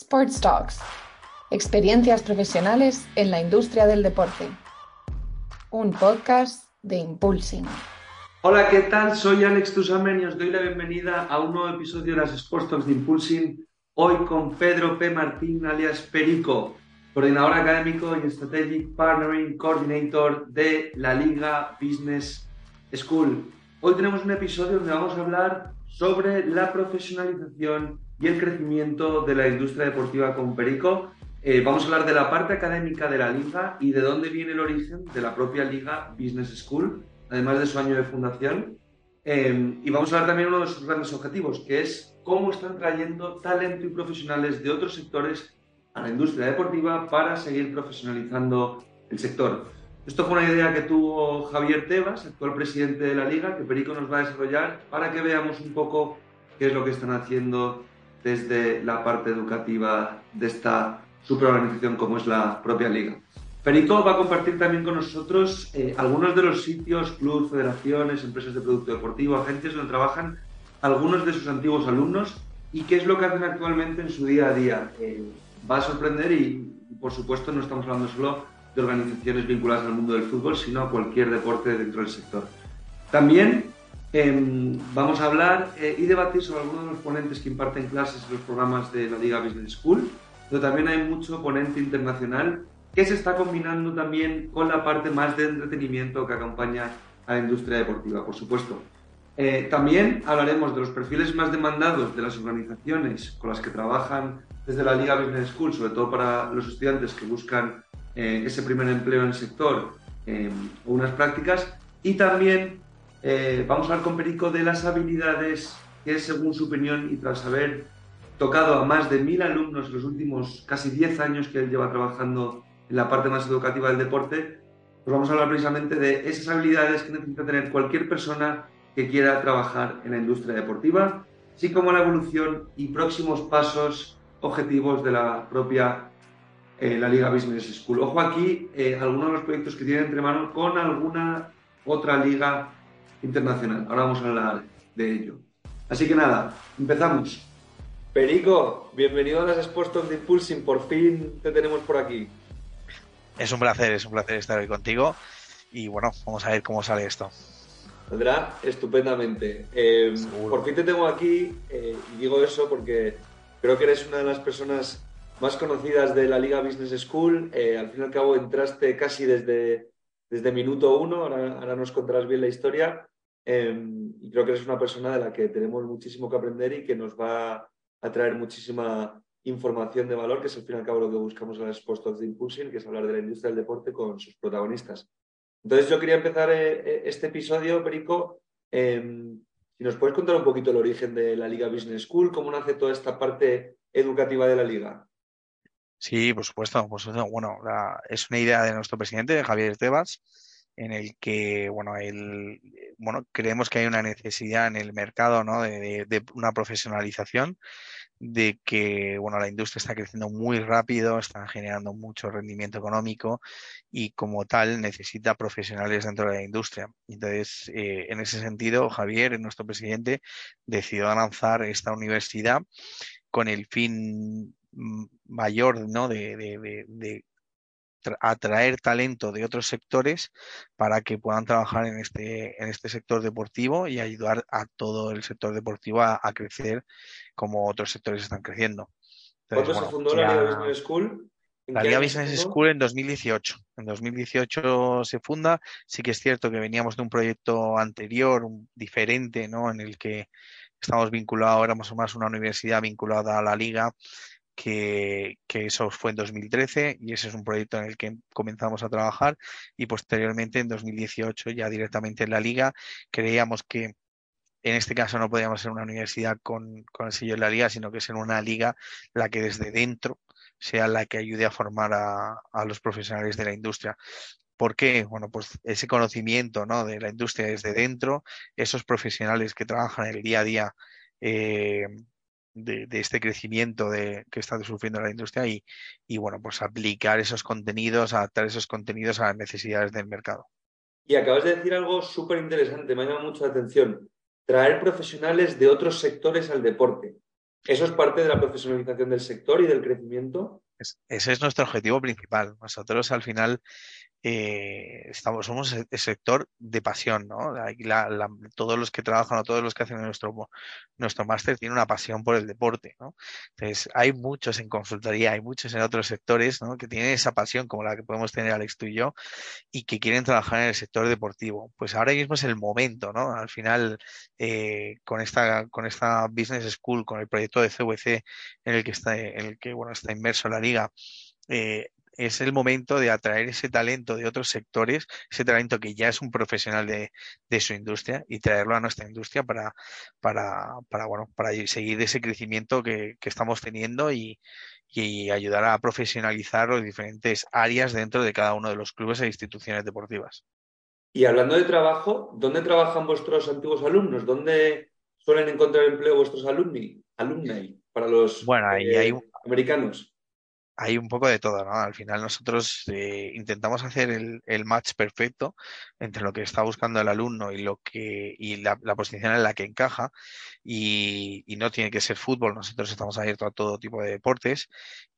Sports Talks. Experiencias profesionales en la industria del deporte. Un podcast de Impulsing. Hola, ¿qué tal? Soy Alex Tusamen y os doy la bienvenida a un nuevo episodio de las Sports Talks de Impulsing. Hoy con Pedro P. Martín, alias Perico, coordinador académico y Strategic Partnering Coordinator de la Liga Business School. Hoy tenemos un episodio donde vamos a hablar sobre la profesionalización y el crecimiento de la industria deportiva con Perico. Eh, vamos a hablar de la parte académica de la liga y de dónde viene el origen de la propia liga Business School, además de su año de fundación. Eh, y vamos a hablar también de uno de sus grandes objetivos, que es cómo están trayendo talento y profesionales de otros sectores a la industria deportiva para seguir profesionalizando el sector. Esto fue una idea que tuvo Javier Tebas, actual presidente de la liga, que Perico nos va a desarrollar para que veamos un poco qué es lo que están haciendo desde la parte educativa de esta superorganización como es la propia liga. Perico va a compartir también con nosotros eh, algunos de los sitios, clubes, federaciones, empresas de producto deportivo, agencias donde trabajan algunos de sus antiguos alumnos y qué es lo que hacen actualmente en su día a día. Eh, va a sorprender y, por supuesto, no estamos hablando solo de organizaciones vinculadas al mundo del fútbol, sino a cualquier deporte dentro del sector. También Em, vamos a hablar eh, y debatir sobre algunos de los ponentes que imparten clases en los programas de la Liga Business School, pero también hay mucho ponente internacional que se está combinando también con la parte más de entretenimiento que acompaña a la industria deportiva, por supuesto. Eh, también hablaremos de los perfiles más demandados de las organizaciones con las que trabajan desde la Liga Business School, sobre todo para los estudiantes que buscan eh, ese primer empleo en el sector em, o unas prácticas. Y también eh, vamos a hablar con Perico de las habilidades que, según su opinión y tras haber tocado a más de mil alumnos en los últimos casi 10 años que él lleva trabajando en la parte más educativa del deporte, pues vamos a hablar precisamente de esas habilidades que necesita tener cualquier persona que quiera trabajar en la industria deportiva, así como la evolución y próximos pasos objetivos de la propia eh, la Liga Business School. Ojo aquí, eh, algunos de los proyectos que tienen entre manos con alguna otra liga internacional. Ahora vamos a hablar de ello. Así que nada, empezamos. Perico, bienvenido a las Sports de Impulsing. Por fin te tenemos por aquí. Es un placer, es un placer estar hoy contigo. Y bueno, vamos a ver cómo sale esto. Saldrá estupendamente. Eh, por fin te tengo aquí eh, y digo eso porque creo que eres una de las personas más conocidas de la Liga Business School. Eh, al fin y al cabo entraste casi desde, desde minuto uno, ahora, ahora nos contarás bien la historia. Em, y creo que eres una persona de la que tenemos muchísimo que aprender y que nos va a traer muchísima información de valor, que es al fin y al cabo lo que buscamos en las Post de Impulsing, que es hablar de la industria del deporte con sus protagonistas. Entonces yo quería empezar eh, eh, este episodio, Perico, em, si nos puedes contar un poquito el origen de la Liga Business School, cómo nace toda esta parte educativa de la liga. Sí, por supuesto. Pues, bueno, es una idea de nuestro presidente, Javier Tebas, en el que, bueno, el, bueno, creemos que hay una necesidad en el mercado, ¿no? De, una profesionalización, de que, bueno, la industria está creciendo muy rápido, está generando mucho rendimiento económico y como tal necesita profesionales dentro de la industria. Entonces, eh, en ese sentido, Javier, nuestro presidente, decidió lanzar esta universidad con el fin mayor ¿no? de, atraer talento de otros sectores para que puedan trabajar en este, en este sector deportivo y ayudar a todo el sector deportivo a, crecer como otros sectores están creciendo. ¿Cuándo se fundó la Liga Business School? La Liga Business School en 2018. En 2018 se funda. Sí que es cierto que veníamos de un proyecto anterior, diferente, ¿no? En el que estamos vinculados, ahora más o menos una universidad vinculada a la liga que, eso fue en 2013 y ese es un proyecto en el que comenzamos a trabajar y posteriormente en 2018 ya directamente en la liga creíamos que en este caso no podíamos ser una universidad con, el sello de la liga, sino que ser una liga la que desde dentro sea la que ayude a formar a, los profesionales de la industria. ¿Por qué? Bueno, pues ese conocimiento ¿no? de la industria desde dentro, esos profesionales que trabajan el día a día eh, de, este crecimiento de, que está sufriendo la industria y, y, bueno, pues aplicar esos contenidos, adaptar esos contenidos a las necesidades del mercado. Y acabas de decir algo súper interesante, me ha llamado mucho la atención. Traer profesionales de otros sectores al deporte. ¿Eso es parte de la profesionalización del sector y del crecimiento? ese es nuestro objetivo principal. Nosotros al final eh, estamos, somos el sector de pasión, ¿no? todos los que trabajan o todos los que hacen nuestro, nuestro máster tienen una pasión por el deporte, ¿no? Entonces, hay muchos en consultoría, hay muchos en otros sectores, ¿no? Que tienen esa pasión como la que podemos tener Alex tú y yo y que quieren trabajar en el sector deportivo. Pues ahora mismo es el momento, ¿no? Al final, eh, con esta, con esta Business School, con el proyecto de CVC en el que está, en el que, bueno, está inmerso la liga, eh, es el momento de atraer ese talento de otros sectores, ese talento que ya es un profesional de, su industria y traerlo a nuestra industria para, para, para, bueno, para seguir ese crecimiento que, estamos teniendo y, ayudar a profesionalizar las diferentes áreas dentro de cada uno de los clubes e instituciones deportivas. Y hablando de trabajo, ¿dónde trabajan vuestros antiguos alumnos? ¿Dónde suelen encontrar empleo vuestros alumni, alumni para los bueno, ahí hay... Eh, americanos? Hay un poco de todo, ¿no? Al final nosotros eh, intentamos hacer el, match perfecto entre lo que está buscando el alumno y lo que y la, posición en la que encaja y, no tiene que ser fútbol. Nosotros estamos abiertos a todo tipo de deportes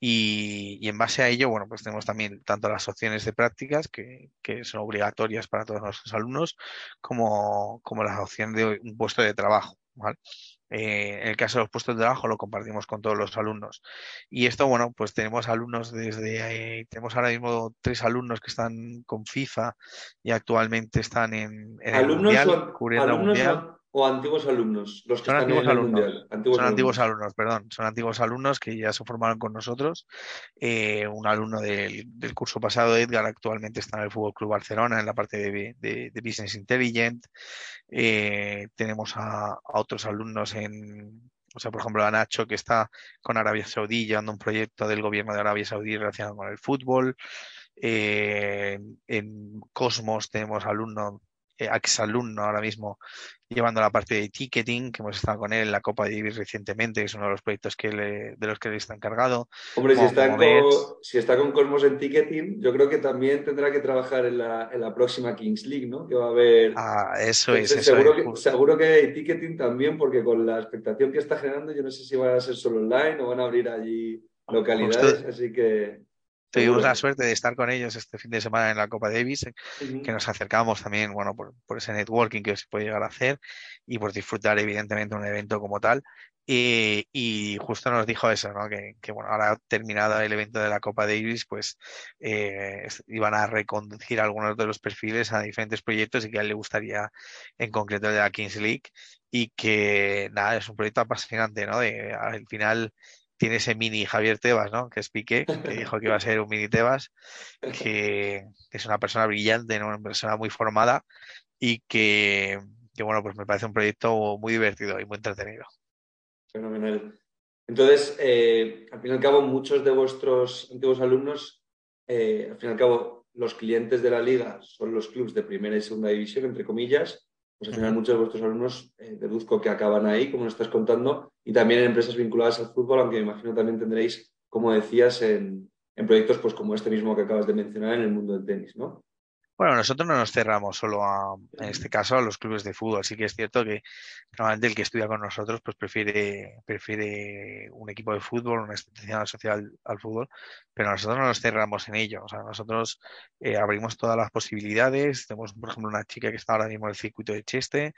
y, en base a ello, bueno, pues tenemos también tanto las opciones de prácticas que, que son obligatorias para todos nuestros alumnos como, como las opciones de un puesto de trabajo. ¿vale? Eh, en el caso de los puestos de trabajo lo compartimos con todos los alumnos. Y esto, bueno, pues tenemos alumnos desde, eh, tenemos ahora mismo tres alumnos que están con FIFA y actualmente están en, el Mundial, cubriendo el Mundial o antiguos alumnos? Los que son antiguos alumnos. son antiguos alumnos, perdón. Son antiguos alumnos que ya se formaron con nosotros. Eh, un alumno del, curso pasado, Edgar, actualmente está en el Fútbol Club Barcelona en la parte de, Business Intelligent. Eh, tenemos a, otros alumnos en, o sea, por ejemplo, a Nacho, que está con Arabia Saudí, llevando un proyecto del gobierno de Arabia Saudí relacionado con el fútbol. Eh, en Cosmos tenemos alumnos exalumno ahora mismo llevando la parte de ticketing, que hemos estado con él en la Copa de Davis recientemente, que es uno de los proyectos que de los que él está encargado. Hombre, si, está con, si, está con, Cosmos en ticketing, yo creo que también tendrá que trabajar en la, en la próxima Kings League, ¿no? Que va a haber... Ah, eso es. seguro, que, seguro que hay ticketing también, porque con la expectación que está generando, yo no sé si van a ser solo online o van a abrir allí localidades, así que... Tuvimos la suerte de estar con ellos este fin de semana en la Copa Davis, que nos acercamos también, bueno, por, ese networking que se puede llegar a hacer y por disfrutar evidentemente un evento como tal. Y, justo nos dijo eso, ¿no? Que, bueno, ahora terminado el evento de la Copa Davis, pues eh, iban a reconducir algunos de los perfiles a diferentes proyectos y que a él le gustaría en concreto el de la Kings League y que nada, es un proyecto apasionante, ¿no? De, al final tiene ese mini Javier Tebas, ¿no? Que es Piqué, que dijo que iba a ser un mini Tebas, que, es una persona brillante, una persona muy formada y que, bueno, pues me parece un proyecto muy divertido y muy entretenido. Fenomenal. Entonces, eh, al fin y al cabo, muchos de vuestros antiguos alumnos, eh, al fin y al cabo, los clientes de la liga son los clubes de primera y segunda división, entre comillas, pues al final muchos de vuestros alumnos eh, deduzco que acaban ahí, como nos estás contando, y también en empresas vinculadas al fútbol, aunque me imagino también tendréis, como decías, en, en proyectos pues como este mismo que acabas de mencionar en el mundo del tenis, ¿no? Bueno, nosotros no nos cerramos solo a, en este caso, a los clubes de fútbol. Sí que es cierto que normalmente el que estudia con nosotros pues prefiere, prefiere un equipo de fútbol, una institución social al fútbol, pero nosotros no nos cerramos en ello. O sea, nosotros eh, abrimos todas las posibilidades. Tenemos, por ejemplo, una chica que está ahora mismo en el circuito de Cheste,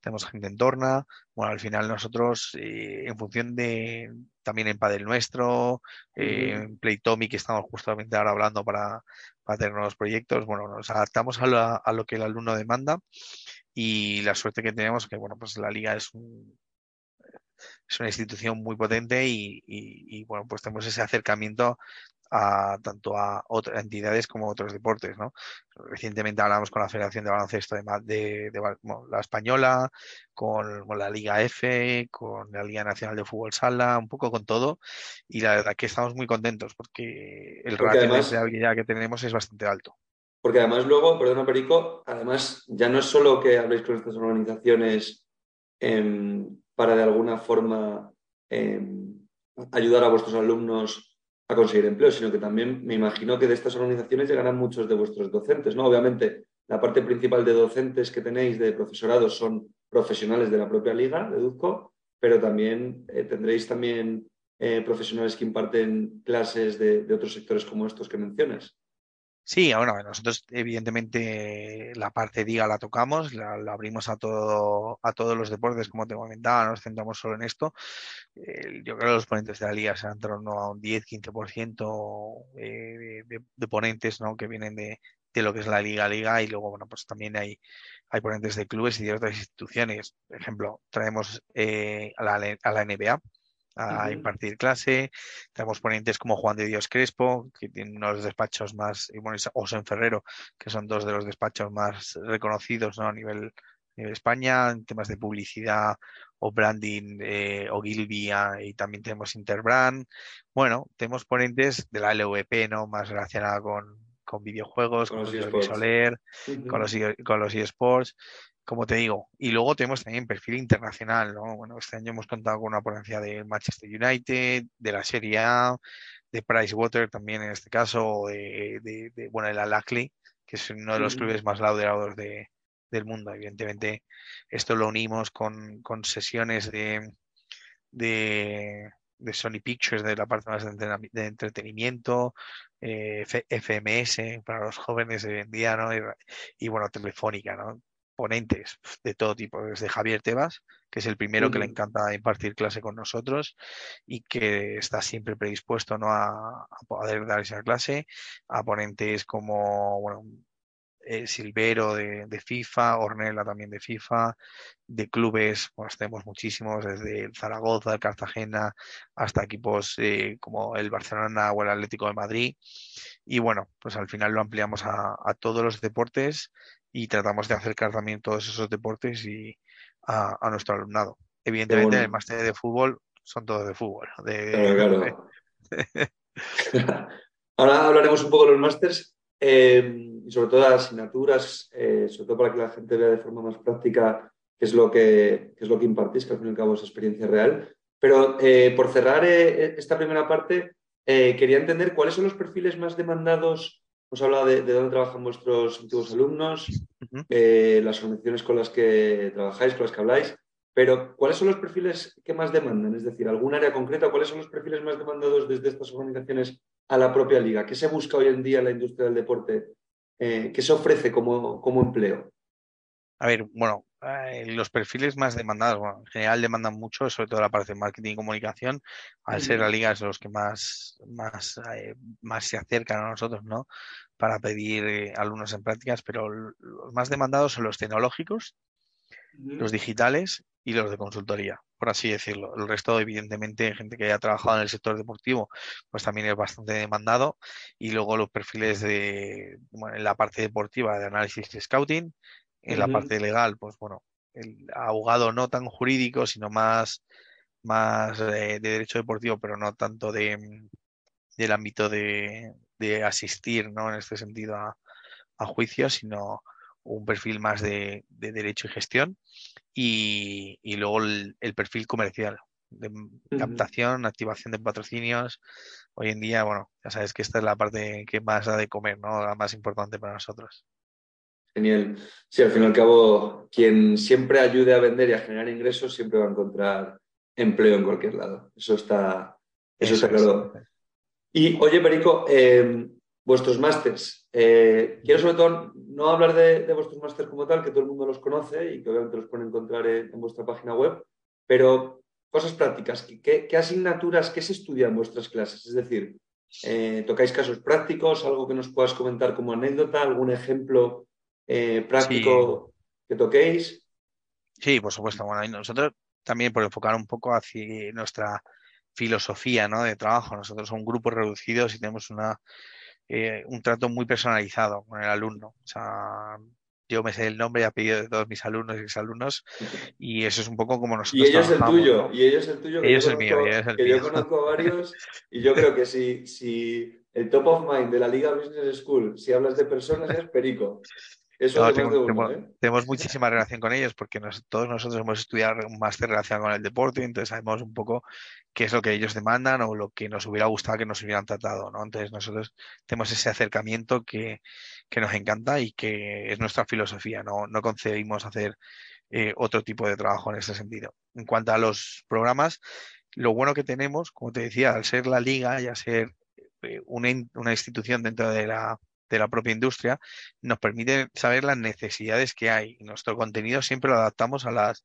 tenemos gente en Torna. Bueno, al final nosotros, eh, en función de, también en Padel Nuestro, eh, en Playtomy, que estamos justamente ahora hablando para, para tener nuevos proyectos. Bueno, nos adaptamos a, a, lo que el alumno demanda y la suerte que tenemos es que, bueno, pues la liga es un, es una institución muy potente y, y, bueno, pues tenemos ese acercamiento a tanto a otras entidades como a otros deportes, ¿no? Recientemente hablamos con la Federación de Baloncesto de, la Española, con, la Liga F, con la Liga Nacional de Fútbol Sala, un poco con todo, y la verdad que estamos muy contentos porque el ratio de habilidad que tenemos es bastante alto. Porque además luego, perdona Perico, además ya no es solo que habléis con estas organizaciones para de alguna forma em, ayudar a vuestros alumnos a conseguir empleo, sino que también me imagino que de estas organizaciones llegarán muchos de vuestros docentes, ¿no? Obviamente, la parte principal de docentes que tenéis de profesorados son profesionales de la propia liga, deduzco, pero también eh, tendréis también eh, profesionales que imparten clases de, otros sectores como estos que mencionas. Sí, bueno, nosotros evidentemente la parte DIGA la tocamos, la, abrimos a todo, a todos los deportes, como te comentaba, nos centramos solo en esto. yo creo que los ponentes de la liga serán en torno a un 10-15% eh, de, de, ponentes ¿no? que vienen de, de lo que es la liga liga y luego bueno pues también hay hay ponentes de clubes y de otras instituciones por ejemplo traemos eh, a, la, a la NBA a impartir clase. Tenemos ponentes como Juan de Dios Crespo, que tiene uno de los despachos más, y bueno, Osen Ferrero, que son dos de los despachos más reconocidos ¿no? a nivel, de España, en temas de publicidad o branding eh, o Gilvia, y también tenemos Interbrand. Bueno, tenemos ponentes de la LVP, ¿no? Más relacionada con, con videojuegos, con, los con los, con los eSports como te digo. Y luego tenemos también perfil internacional, ¿no? Bueno, este año hemos contado con una ponencia de Manchester United, de la Serie A, de Pricewater también en este caso, de, de, bueno, de la Lackley, que es uno de los clubes más laureados de, del mundo. Evidentemente, esto lo unimos con, con sesiones de, de, de Sony Pictures, de la parte más de entretenimiento, eh, FMS para los jóvenes de hoy en día, ¿no? Y, y, bueno, Telefónica, ¿no? Ponentes de todo tipo, desde Javier Tebas, que es el primero que le encanta impartir clase con nosotros y que está siempre predispuesto ¿no? a, poder dar esa clase, a ponentes como bueno, eh, Silvero de, FIFA, Ornella también de FIFA, de clubes, pues tenemos muchísimos, desde Zaragoza, el Cartagena, hasta equipos eh, como el Barcelona o el Atlético de Madrid. Y bueno, pues al final lo ampliamos a, a todos los deportes y tratamos de acercar también todos esos deportes y a, nuestro alumnado. Evidentemente, el máster de fútbol son todos de fútbol. Ahora hablaremos un poco de los másters eh, y sobre todo de las asignaturas, eh, sobre todo para que la gente vea de forma más práctica qué es lo que, es lo que impartís, que al fin y al cabo es experiencia real. Pero eh, por cerrar esta primera parte, quería entender cuáles son los perfiles más demandados Hemos hablado de, dónde trabajan vuestros antiguos alumnos, eh, las organizaciones con las que trabajáis, con las que habláis, pero ¿cuáles son los perfiles que más demandan? Es decir, ¿algún área concreta? ¿Cuáles son los perfiles más demandados desde estas organizaciones a la propia liga? ¿Qué se busca hoy en día en la industria del deporte? Eh, ¿Qué se ofrece como, como empleo? A ver, bueno, los perfiles más demandados, bueno, en general demandan mucho, sobre todo la parte de marketing y comunicación, al ser la liga es los que más, más, eh, más se acercan a nosotros, ¿no? Para pedir eh, alumnos en prácticas, pero los más demandados son los tecnológicos, los digitales y los de consultoría, por así decirlo. El resto, evidentemente, gente que haya trabajado en el sector deportivo, pues también es bastante demandado. Y luego los perfiles de, bueno, en la parte deportiva de análisis y scouting, en la parte legal, pues bueno, el abogado no tan jurídico, sino más, más eh, de derecho deportivo, pero no tanto de, mm, del ámbito de, de asistir, ¿no? En este sentido a, a juicios, sino un perfil más de, de derecho y gestión y, y luego el, perfil comercial de captación, activación de patrocinios. Hoy en día, bueno, ya sabes que esta es la parte que más da de comer, ¿no? La más importante para nosotros. Genial. Sí, al fin y al cabo, quien siempre ayude a vender y a generar ingresos siempre va a encontrar empleo en cualquier lado. Eso está, eso, está claro. Y oye, Perico, eh, vuestros másters. Eh, quiero sobre todo no hablar de, vuestros másters como tal, que todo el mundo los conoce y que obviamente los pueden encontrar en, vuestra página web, pero cosas prácticas. ¿Qué, asignaturas, qué se estudia en vuestras clases? Es decir, eh, ¿tocáis casos prácticos? ¿Algo que nos puedas comentar como anécdota? ¿Algún ejemplo eh, práctico que toquéis. Sí, por supuesto. Bueno, nosotros también por enfocar un poco hacia nuestra filosofía ¿no? de trabajo. Nosotros somos un grupo reducido y tenemos una, eh, un trato muy personalizado con el alumno. O sea, yo me sé el nombre y apellido de todos mis alumnos y exalumnos y eso es un poco como nosotros y ellos el tuyo y ellos el tuyo que, yo, conozco, mío, el que yo conozco varios y yo creo que si, si el top of mind de la Liga Business School si hablas de personas es Perico eso ¿eh? tenemos, muchísima relación con ellos porque todos nosotros hemos estudiado un máster relacionado con el deporte, entonces sabemos un poco qué es lo que ellos demandan o lo que nos hubiera gustado que nos hubieran tratado, ¿no? Entonces nosotros tenemos ese acercamiento que, que nos encanta y que es nuestra filosofía, no, no concebimos hacer eh, otro tipo de trabajo en ese sentido. En cuanto a los programas, lo bueno que tenemos, como te decía, al ser la liga y al ser eh, una, una institución dentro de la, de la propia industria, nos permite saber las necesidades que hay. Nuestro contenido siempre lo adaptamos a las,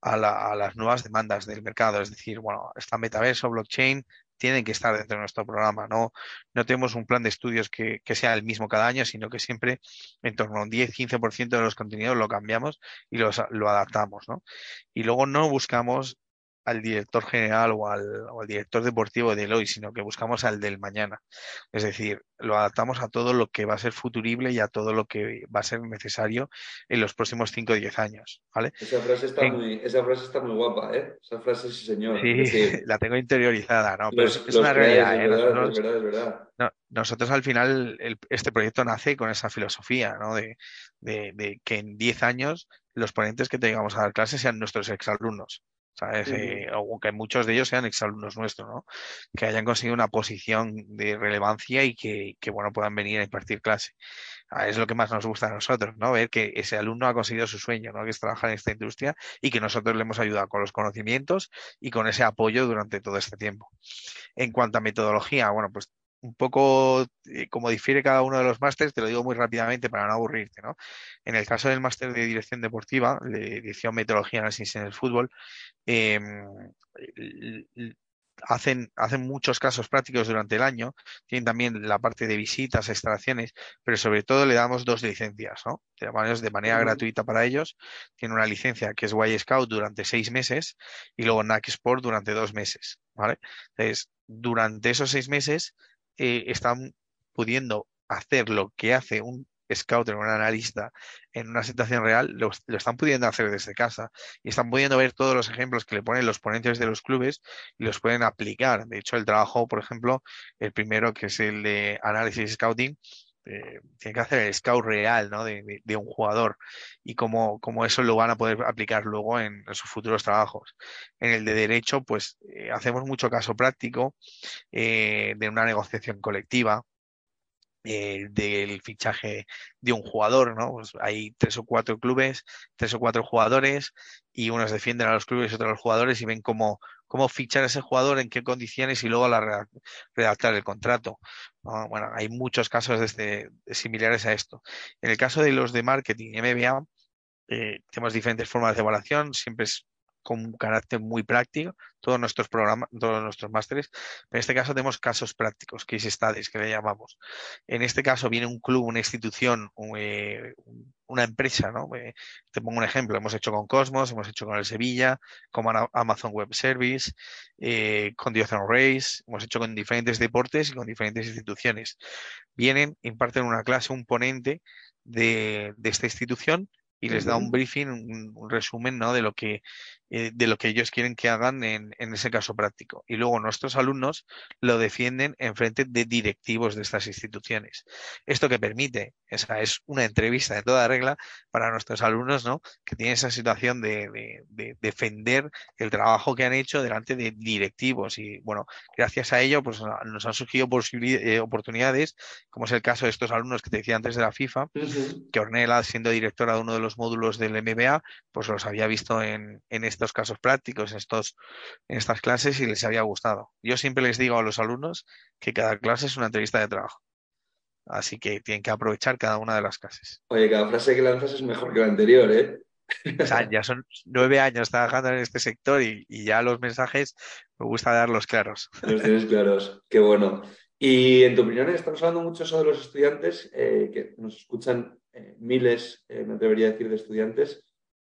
a, las nuevas demandas del mercado. Es decir, bueno, esta metaverso, blockchain, tienen que estar dentro de nuestro programa. No, no tenemos un plan de estudios que, que sea el mismo cada año, sino que siempre en torno a un 10-15% de los contenidos lo cambiamos y los, lo adaptamos. ¿no? Y luego no buscamos al director general o al, director deportivo de hoy, sino que buscamos al del mañana. Es decir, lo adaptamos a todo lo que va a ser futurible y a todo lo que va a ser necesario en los próximos 5 o 10 años. ¿vale? Esa frase está, muy, esa frase está muy guapa, ¿eh? Esa frase, sí, señor. Sí, la tengo interiorizada, ¿no? Pero es, una realidad. ¿eh? nosotros, nosotros al final, este proyecto nace con esa filosofía, ¿no? De, de que en 10 años los ponentes que tengamos a dar clases sean nuestros exalumnos. ¿Sabes? Eh, aunque muchos de ellos sean exalumnos nuestros, ¿no? Que hayan conseguido una posición de relevancia y que, bueno, puedan venir a impartir clase. Ah, es lo que más nos gusta a nosotros, ¿no? Ver que ese alumno ha conseguido su sueño, ¿no? Que es trabajar en esta industria y que nosotros le hemos ayudado con los conocimientos y con ese apoyo durante todo este tiempo. En cuanto a metodología, bueno, pues un poco eh, como difiere cada uno de los másteres, te lo digo muy rápidamente para no aburrirte, ¿no? En el caso del máster de dirección deportiva, de dirección metodología análisis en el fútbol, em, hacen, hacen muchos casos prácticos durante el año, tienen también la parte de visitas, extracciones, pero sobre todo le damos dos licencias, ¿no? De manera, de manera gratuita para ellos. Tienen una licencia que es Y Scout durante seis meses y luego NAC Sport durante dos meses, ¿vale? Entonces, durante esos seis meses eh, están pudiendo hacer lo que hace un scouter, un analista en una situación real, lo, están pudiendo hacer desde casa y están pudiendo ver todos los ejemplos que le ponen los ponentes de los clubes y los pueden aplicar. De hecho, el trabajo, por ejemplo, el primero que es el de análisis scouting, eh, tiene que hacer el scout real de, un jugador y cómo, eso lo van a poder aplicar luego en, sus futuros trabajos. En el de derecho, pues eh, hacemos mucho caso práctico eh, de una negociación colectiva, del fichaje de un jugador, ¿no? Pues hay tres o cuatro clubes, tres o cuatro jugadores y unos defienden a los clubes y otros a los jugadores y ven cómo, cómo fichar a ese jugador, en qué condiciones y luego la redactar el contrato. Bueno, hay muchos casos este, similares a esto. En el caso de los de marketing MBA, eh, tenemos diferentes formas de evaluación, siempre es con un carácter muy práctico, todos nuestros programas, todos nuestros másteres. En este caso tenemos casos prácticos, case studies, que le llamamos. En este caso viene un club, una institución, eh, una empresa, ¿no? Eh, te pongo un ejemplo, hemos hecho con Cosmos, hemos hecho con el Sevilla, con Amazon Web Service, eh, con Diocon Race, hemos hecho con diferentes deportes y con diferentes instituciones. Vienen, imparten una clase, un ponente de, de esta institución y les da un briefing, un, resumen ¿no? de, lo que, eh, de lo que ellos quieren que hagan en, en, ese caso práctico. Y luego nuestros alumnos lo defienden en frente de directivos de estas instituciones. Esto que permite, esa es una entrevista de toda regla para nuestros alumnos ¿no? que tienen esa situación de, de, defender el trabajo que han hecho delante de directivos. Y bueno, gracias a ello pues, nos han surgido eh, oportunidades, como es el caso de estos alumnos que te decía antes de la FIFA, que Ornella, siendo directora de uno de los módulos del MBA, pues los había visto en, estos casos prácticos, en, estos, en estas clases y les había gustado. Yo siempre les digo a los alumnos que cada clase es una entrevista de trabajo. Así que tienen que aprovechar cada una de las clases. Oye, cada frase que lanzas es mejor que la anterior, ¿eh? O sea, ya son nueve años trabajando en este sector y, ya los mensajes me gusta darlos claros. Los tienes claros, qué bueno. Y en tu opinión, estamos hablando mucho sobre los estudiantes eh, que nos escuchan eh, miles, eh, me atrevería a decir, de estudiantes,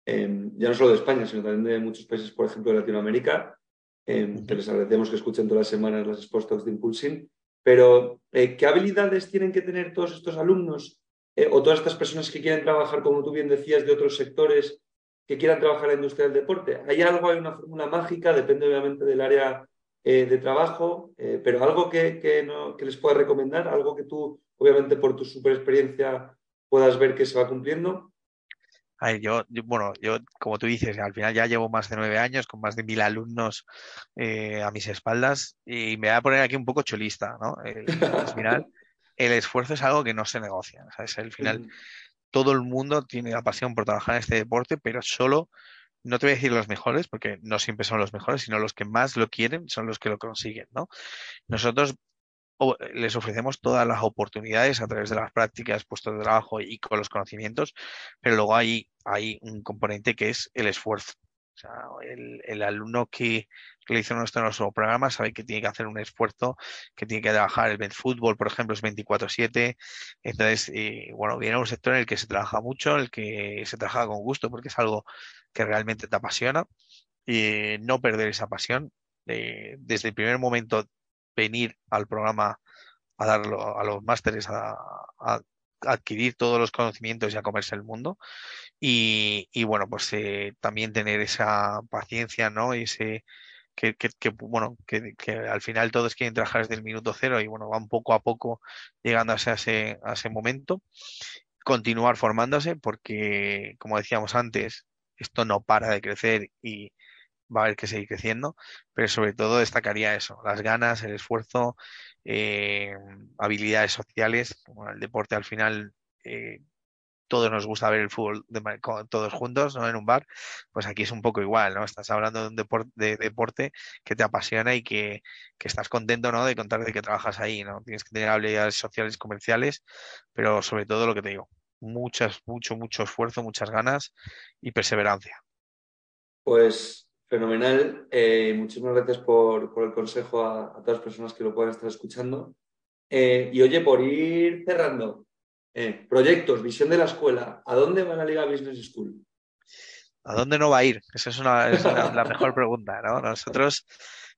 em, ya no solo de España, sino también de muchos países, por ejemplo, de Latinoamérica, em, que les agradecemos que escuchen todas las semanas las Sports de Impulsing. Pero, ¿qué habilidades tienen que tener todos estos alumnos o todas estas personas que quieren trabajar, como tú bien decías, de otros sectores, que quieran trabajar en la industria del deporte? ¿Hay algo, hay una fórmula mágica? Depende obviamente del área eh, de trabajo, eh, pero algo que, no, que, les pueda recomendar, algo que tú, obviamente, por tu super experiencia puedas ver que se va cumpliendo. Yo, bueno, yo, como tú dices, al final ya llevo más de nueve años con más de mil alumnos eh, a mis espaldas y me voy a poner aquí un poco cholista, ¿no? al final, el esfuerzo es algo que no se negocia, ¿sabes? Al final, todo el mundo tiene la pasión por trabajar en este deporte, pero solo, no te voy a decir los mejores, porque no siempre son los mejores, sino los que más lo quieren son los que lo consiguen, ¿no? Nosotros les ofrecemos todas las oportunidades a través de las prácticas, puestos de trabajo y con los conocimientos, pero luego hay, hay un componente que es el esfuerzo. O sea, el, el alumno que realiza nuestro, nuestro programa sabe que tiene que hacer un esfuerzo, que tiene que trabajar. El fútbol, por ejemplo, es 24-7. Entonces, eh, bueno, viene un sector en el que se trabaja mucho, en el que se trabaja con gusto, porque es algo que realmente te apasiona. Y no perder esa pasión. Eh, desde el primer momento, venir al programa a darlo a los másteres, a, adquirir todos los conocimientos y a comerse el mundo. Y, y bueno, pues eh, también tener esa paciencia, ¿no? Ese, que, bueno, que, que, al final todos quieren trabajar desde el minuto cero y bueno, van poco a poco llegando a ese, a ese momento. Continuar formándose porque, como decíamos antes, esto no para de crecer y va a haber que seguir creciendo, pero sobre todo destacaría eso, las ganas, el esfuerzo, eh, habilidades sociales. Bueno, el deporte al final eh, todos nos gusta ver el fútbol de, todos juntos, ¿no? En un bar, pues aquí es un poco igual, ¿no? Estás hablando de un deporte, de deporte que te apasiona y que, que, estás contento, ¿no? De contar de que trabajas ahí, ¿no? Tienes que tener habilidades sociales, comerciales, pero sobre todo lo que te digo, muchas, mucho, mucho esfuerzo, muchas ganas y perseverancia. Pues fenomenal. Eh, muchísimas gracias por, por el consejo a, a, todas las personas que lo puedan estar escuchando. Eh, y oye, por ir cerrando, eh, proyectos, visión de la escuela, ¿a dónde va la Liga Business School? ¿A dónde no va a ir? Esa es, una, es una, la mejor pregunta, ¿no? Nosotros...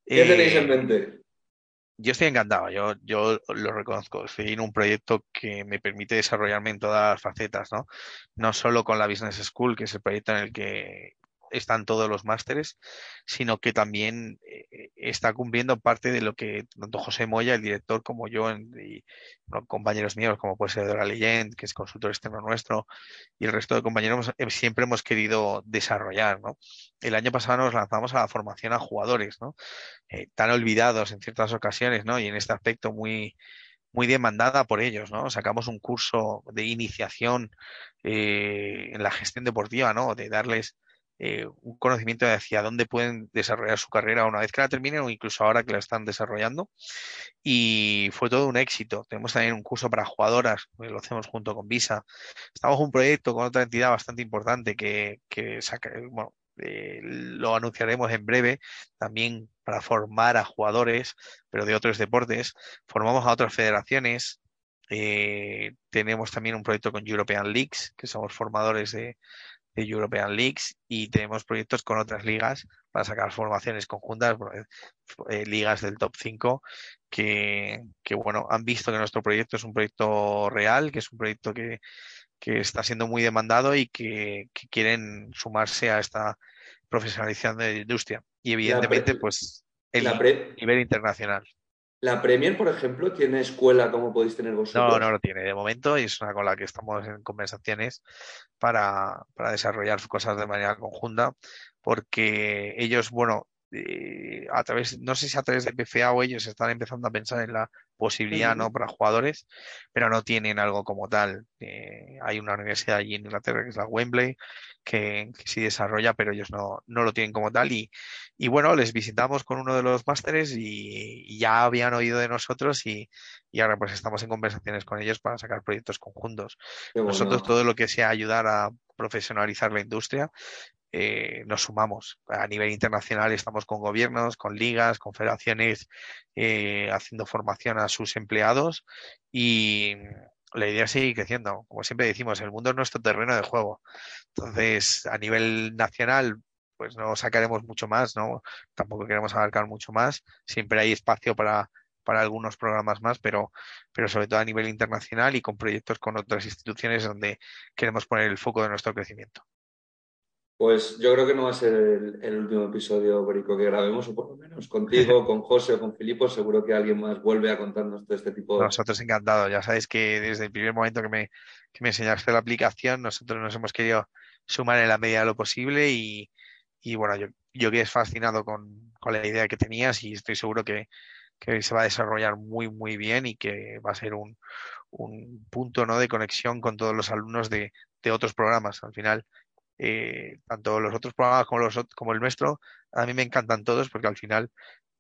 ¿Qué tenéis en mente? Yo estoy encantado, yo, yo lo reconozco. Estoy en un proyecto que me permite desarrollarme en todas las facetas, ¿no? No solo con la Business School, que es el proyecto en el que están todos los másteres, sino que también eh, está cumpliendo parte de lo que tanto José Moya, el director, como yo, y compañeros míos, como puede ser Dora Leyend, que es consultor externo nuestro, y el resto de compañeros, eh, siempre hemos querido desarrollar. ¿no? El año pasado nos lanzamos a la formación a jugadores, ¿no? Eh, tan olvidados en ciertas ocasiones, ¿no? y en este aspecto muy muy demandada por ellos, ¿no? Sacamos un curso de iniciación eh, en la gestión deportiva, ¿no? De darles eh, un conocimiento de hacia dónde pueden desarrollar su carrera una vez que la terminen o incluso ahora que la están desarrollando. Y fue todo un éxito. Tenemos también un curso para jugadoras, que lo hacemos junto con Visa. Estamos en un proyecto con otra entidad bastante importante que, que saca, bueno, eh, lo anunciaremos en breve, también para formar a jugadores, pero de otros deportes. Formamos a otras federaciones. Eh, tenemos también un proyecto con European Leagues, que somos formadores de, de European Leagues y tenemos proyectos con otras ligas para sacar formaciones conjuntas, eh, ligas del top 5 que, que, bueno, han visto que nuestro proyecto es un proyecto real, que es un proyecto que, que está siendo muy demandado y que, que, quieren sumarse a esta profesionalización de la industria. Y evidentemente, pues, el nivel internacional. ¿La Premier, por ejemplo, tiene escuela como podéis tener vosotros? No, no lo tiene de momento y es una con la que estamos en conversaciones para, para desarrollar cosas de manera conjunta, porque ellos, bueno, eh, a través, no sé si a través de PFA o ellos están empezando a pensar en la posibilidad, ¿no? Para jugadores, pero no tienen algo como tal. Eh, hay una universidad allí en Inglaterra que es la Wembley, que, que sí desarrolla, pero ellos no, no lo tienen como tal. Y, y bueno, les visitamos con uno de los másteres y, y, ya habían oído de nosotros y, y, ahora pues estamos en conversaciones con ellos para sacar proyectos conjuntos. Bueno. Nosotros todo lo que sea ayudar a profesionalizar la industria, eh, nos sumamos. A nivel internacional estamos con gobiernos, con ligas, con federaciones, eh, haciendo formación a sus empleados y la idea es seguir creciendo. Como siempre decimos, el mundo es nuestro terreno de juego. Entonces, a nivel nacional, pues no sacaremos mucho más, ¿no? Tampoco queremos abarcar mucho más. Siempre hay espacio para, para algunos programas más, pero, pero sobre todo a nivel internacional y con proyectos con otras instituciones donde queremos poner el foco de nuestro crecimiento. Pues yo creo que no va a ser el, el, último episodio, Berico, que grabemos, o por lo menos contigo, con José o con Filipo. Seguro que alguien más vuelve a contarnos todo este tipo de. Nosotros encantados. Ya sabéis que desde el primer momento que me, que me enseñaste la aplicación, nosotros nos hemos querido sumar en la medida de lo posible y, y bueno, yo, yo quedé fascinado con, con, la idea que tenías y estoy seguro que, que se va a desarrollar muy, muy bien y que va a ser un, un punto ¿no? de conexión con todos los alumnos de, de otros programas. Al final, eh, tanto los otros programas como, los, como el nuestro, a mí me encantan todos porque al final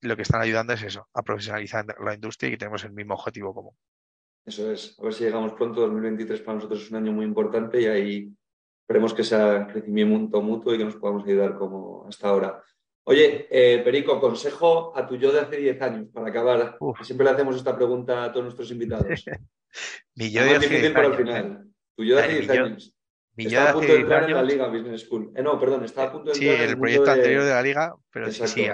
lo que están ayudando es eso, a profesionalizar la industria y tenemos el mismo objetivo común. Eso es, a ver si llegamos pronto, 2023 para nosotros es un año muy importante y ahí esperemos que sea crecimiento mutuo y que nos podamos ayudar como hasta ahora. Oye, eh, Perico, consejo a tu yo de hace 10 años para acabar. Siempre le hacemos esta pregunta a todos nuestros invitados. Mi yo de hace 10 años. final. Tu yo de hace 10 años. Mi yo estaba a punto de entrar en la Liga Business School. Eh, no, perdón, estaba a punto de entrar Sí, el, proyecto anterior de la Liga, pero sí, sí,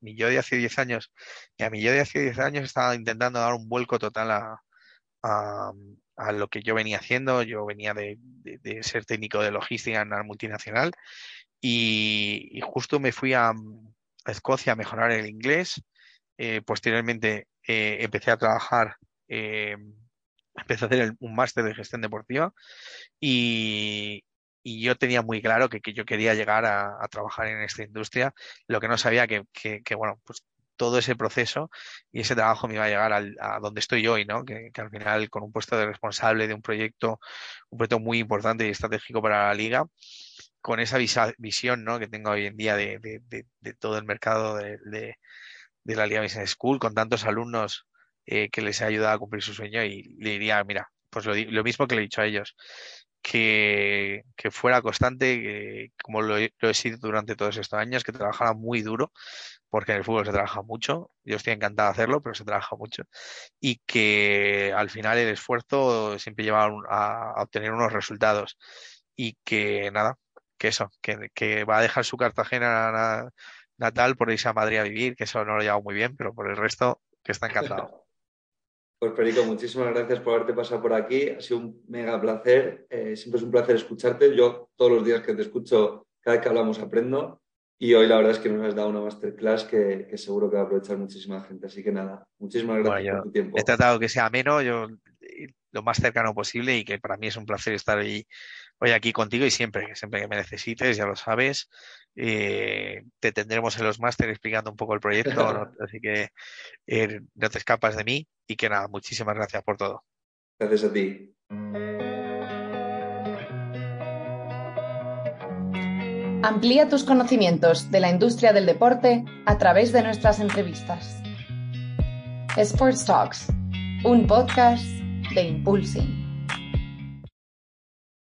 mi, yo, de hace 10 años, y a mi yo de hace 10 años estaba intentando dar un vuelco total a, a, lo que yo venía haciendo. Yo venía de, de, ser técnico de logística en una multinacional y, justo me fui a, Escocia a mejorar el inglés. Eh, posteriormente eh, empecé a trabajar, eh, empecé a hacer un máster de gestión deportiva y, y yo tenía muy claro que, que yo quería llegar a, trabajar en esta industria. Lo que no sabía que, que, bueno, pues todo ese proceso y ese trabajo me iba a llegar a donde estoy hoy, ¿no? Que, al final con un puesto de responsable de un proyecto, un proyecto muy importante y estratégico para la liga, con esa visión, ¿no? Que tengo hoy en día de, todo el mercado de, la Liga Business School, con tantos alumnos eh, que les ha ayudado a cumplir su sueño y le diría, mira, pues lo, lo mismo que le he dicho a ellos, que, que, fuera constante, que, como lo, lo, he sido durante todos estos años, que trabajara muy duro, porque en el fútbol se trabaja mucho, yo estoy encantado de hacerlo, pero se trabaja mucho, y que al final el esfuerzo siempre lleva a, obtener unos resultados, y que nada, que eso, que, va a dejar su Cartagena natal por irse a Madrid a vivir, que eso no lo llevado muy bien, pero por el resto, que está encantado. Pues Perico, muchísimas gracias por haberte pasado por aquí. Ha sido un mega placer. Eh, siempre es un placer escucharte. Yo todos los días que te escucho, cada vez que hablamos aprendo. Y hoy la verdad es que nos has dado una masterclass que, que seguro que va a aprovechar muchísima gente. Así que nada, muchísimas gracias por tu tiempo. He tratado que sea ameno, yo lo más cercano posible y que para mí es un placer estar hoy, hoy aquí contigo y siempre, siempre que me necesites, ya lo sabes. Eh, te tendremos en los másteres explicando un poco el proyecto, así que eh, no te escapas de mí y que nada, muchísimas gracias por todo. Gracias a ti. Amplía tus conocimientos de la industria del deporte a través de nuestras entrevistas. Sports Talks, un podcast de Impulsing.